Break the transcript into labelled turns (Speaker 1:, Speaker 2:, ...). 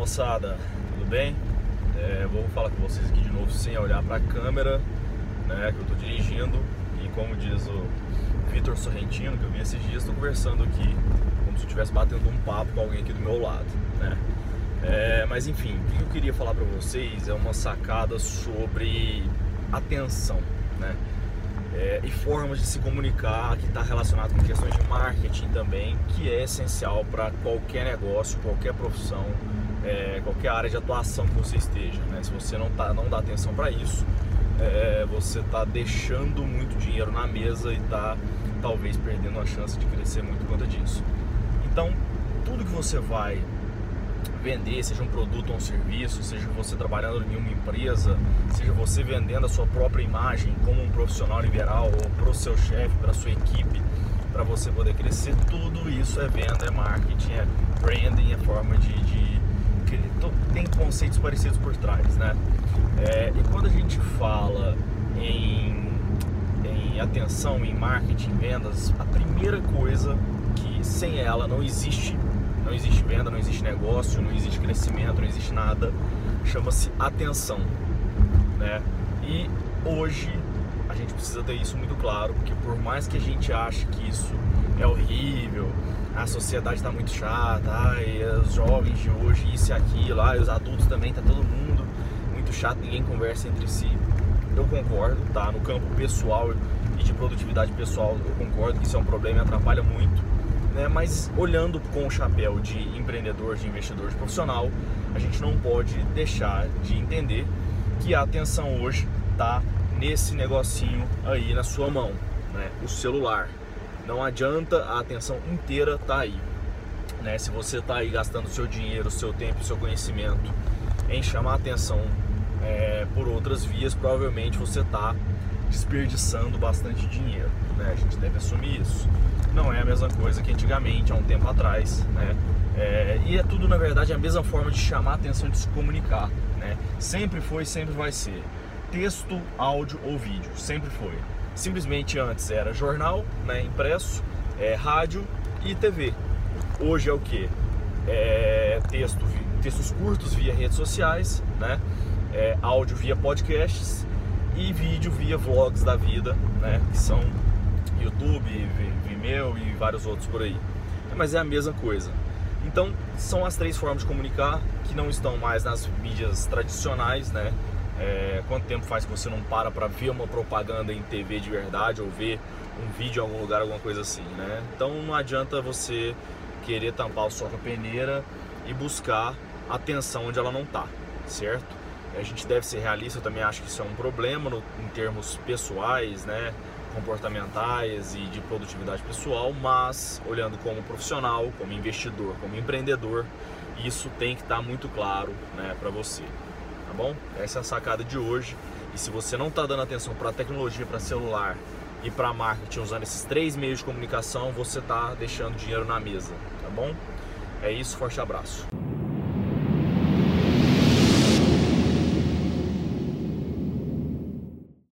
Speaker 1: moçada, tudo bem? É, vou falar com vocês aqui de novo sem olhar para a câmera, né, que eu estou dirigindo e como diz o Vitor Sorrentino, que eu vi esses dias, estou conversando aqui como se eu estivesse batendo um papo com alguém aqui do meu lado, né? É, mas enfim, o que eu queria falar para vocês é uma sacada sobre atenção, né? É, e formas de se comunicar que está relacionado com questões de marketing também, que é essencial para qualquer negócio, qualquer profissão, é, qualquer área de atuação que você esteja. Né? Se você não, tá, não dá atenção para isso, é, você está deixando muito dinheiro na mesa e está talvez perdendo a chance de crescer muito por conta disso. Então, tudo que você vai vender, seja um produto ou um serviço, seja você trabalhando em uma empresa, seja você vendendo a sua própria imagem como um profissional liberal ou para o seu chefe, para a sua equipe, para você poder crescer, tudo isso é venda, é marketing, é branding, é forma de, de tem conceitos parecidos por trás, né? É, e quando a gente fala em, em atenção, em marketing, vendas, a primeira coisa que sem ela não existe não existe venda, não existe negócio, não existe crescimento, não existe nada. Chama-se atenção, né? E hoje a gente precisa ter isso muito claro, porque por mais que a gente ache que isso é horrível, a sociedade está muito chata, ai, os jovens de hoje isso e aquilo, ai, os adultos também, tá todo mundo muito chato, ninguém conversa entre si. Eu concordo, tá? No campo pessoal e de produtividade pessoal, eu concordo que isso é um problema e atrapalha muito né? Mas olhando com o chapéu de empreendedor, de investidor, de profissional, a gente não pode deixar de entender que a atenção hoje está nesse negocinho aí na sua mão, né? O celular. Não adianta a atenção inteira tá aí, né? Se você está aí gastando seu dinheiro, seu tempo, seu conhecimento em chamar atenção é, por outras vias, provavelmente você está desperdiçando bastante dinheiro, né? A gente deve assumir isso não é a mesma coisa que antigamente, há um tempo atrás, né? É, e é tudo, na verdade, a mesma forma de chamar a atenção de se comunicar, né? Sempre foi, sempre vai ser. Texto, áudio ou vídeo, sempre foi. Simplesmente antes era jornal, né, impresso, é, rádio e TV. Hoje é o que? É, texto, textos curtos via redes sociais, né? É, áudio via podcasts e vídeo via vlogs da vida, né? Que são YouTube, Vimeo e vários outros por aí. Mas é a mesma coisa. Então, são as três formas de comunicar que não estão mais nas mídias tradicionais, né? É, quanto tempo faz que você não para para ver uma propaganda em TV de verdade ou ver um vídeo em algum lugar, alguma coisa assim, né? Então não adianta você querer tampar o sol com a peneira e buscar atenção onde ela não está, certo? A gente deve ser realista, eu também acho que isso é um problema no, em termos pessoais, né? comportamentais e de produtividade pessoal, mas olhando como profissional, como investidor, como empreendedor, isso tem que estar muito claro né, para você. Tá bom? Essa é a sacada de hoje. E se você não está dando atenção para a tecnologia, para celular e para marketing usando esses três meios de comunicação, você está deixando dinheiro na mesa. Tá bom? É isso, forte abraço.